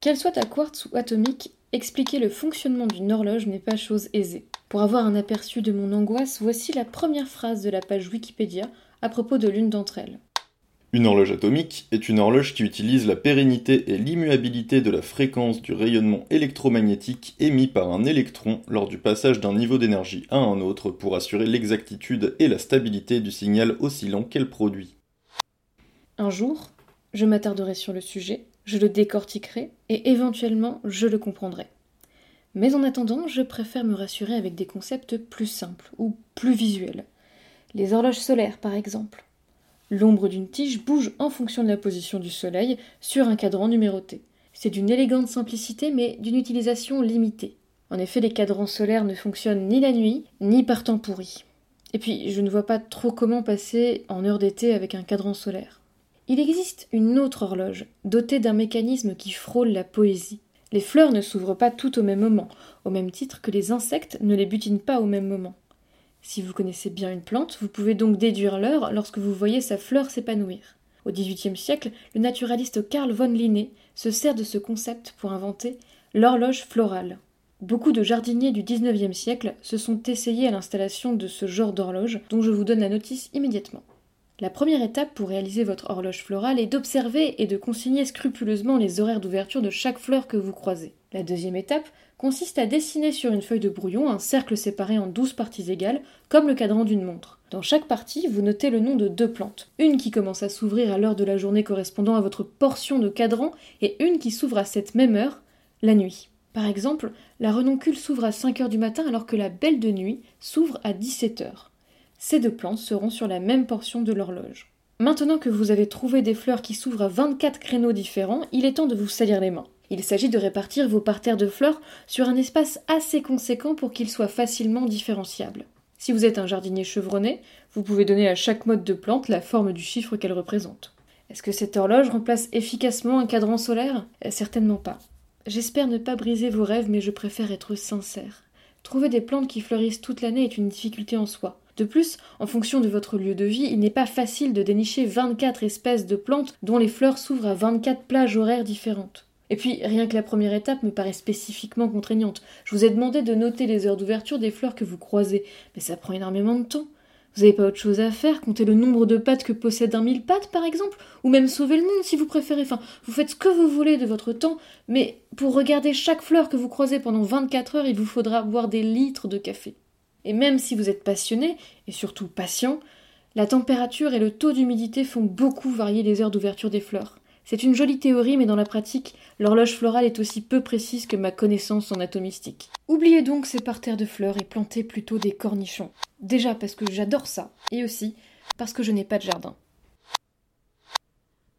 Qu'elle soit à quartz ou atomique, expliquer le fonctionnement d'une horloge n'est pas chose aisée. Pour avoir un aperçu de mon angoisse, voici la première phrase de la page Wikipédia à propos de l'une d'entre elles. Une horloge atomique est une horloge qui utilise la pérennité et l'immuabilité de la fréquence du rayonnement électromagnétique émis par un électron lors du passage d'un niveau d'énergie à un autre pour assurer l'exactitude et la stabilité du signal oscillant qu'elle produit. Un jour, je m'attarderai sur le sujet, je le décortiquerai et éventuellement je le comprendrai. Mais en attendant, je préfère me rassurer avec des concepts plus simples ou plus visuels. Les horloges solaires, par exemple. L'ombre d'une tige bouge en fonction de la position du soleil sur un cadran numéroté. C'est d'une élégante simplicité mais d'une utilisation limitée. En effet, les cadrans solaires ne fonctionnent ni la nuit, ni par temps pourri. Et puis, je ne vois pas trop comment passer en heure d'été avec un cadran solaire. Il existe une autre horloge, dotée d'un mécanisme qui frôle la poésie. Les fleurs ne s'ouvrent pas toutes au même moment, au même titre que les insectes ne les butinent pas au même moment. Si vous connaissez bien une plante, vous pouvez donc déduire l'heure lorsque vous voyez sa fleur s'épanouir. Au XVIIIe siècle, le naturaliste Carl von Linné se sert de ce concept pour inventer l'horloge florale. Beaucoup de jardiniers du XIXe siècle se sont essayés à l'installation de ce genre d'horloge, dont je vous donne la notice immédiatement. La première étape pour réaliser votre horloge florale est d'observer et de consigner scrupuleusement les horaires d'ouverture de chaque fleur que vous croisez. La deuxième étape consiste à dessiner sur une feuille de brouillon un cercle séparé en douze parties égales, comme le cadran d'une montre. Dans chaque partie, vous notez le nom de deux plantes. Une qui commence à s'ouvrir à l'heure de la journée correspondant à votre portion de cadran, et une qui s'ouvre à cette même heure, la nuit. Par exemple, la renoncule s'ouvre à 5 heures du matin alors que la belle de nuit s'ouvre à 17 heures. Ces deux plantes seront sur la même portion de l'horloge. Maintenant que vous avez trouvé des fleurs qui s'ouvrent à 24 créneaux différents, il est temps de vous salir les mains. Il s'agit de répartir vos parterres de fleurs sur un espace assez conséquent pour qu'ils soient facilement différenciables. Si vous êtes un jardinier chevronné, vous pouvez donner à chaque mode de plante la forme du chiffre qu'elle représente. Est-ce que cette horloge remplace efficacement un cadran solaire? Euh, Certainement pas. J'espère ne pas briser vos rêves, mais je préfère être sincère. Trouver des plantes qui fleurissent toute l'année est une difficulté en soi. De plus, en fonction de votre lieu de vie, il n'est pas facile de dénicher 24 espèces de plantes dont les fleurs s'ouvrent à 24 plages horaires différentes. Et puis, rien que la première étape me paraît spécifiquement contraignante. Je vous ai demandé de noter les heures d'ouverture des fleurs que vous croisez, mais ça prend énormément de temps. Vous n'avez pas autre chose à faire, compter le nombre de pattes que possède un mille pattes, par exemple, ou même sauver le monde si vous préférez. Enfin, vous faites ce que vous voulez de votre temps, mais pour regarder chaque fleur que vous croisez pendant 24 heures, il vous faudra boire des litres de café. Et même si vous êtes passionné, et surtout patient, la température et le taux d'humidité font beaucoup varier les heures d'ouverture des fleurs. C'est une jolie théorie, mais dans la pratique, l'horloge florale est aussi peu précise que ma connaissance en atomistique. Oubliez donc ces parterres de fleurs et plantez plutôt des cornichons. Déjà parce que j'adore ça, et aussi parce que je n'ai pas de jardin.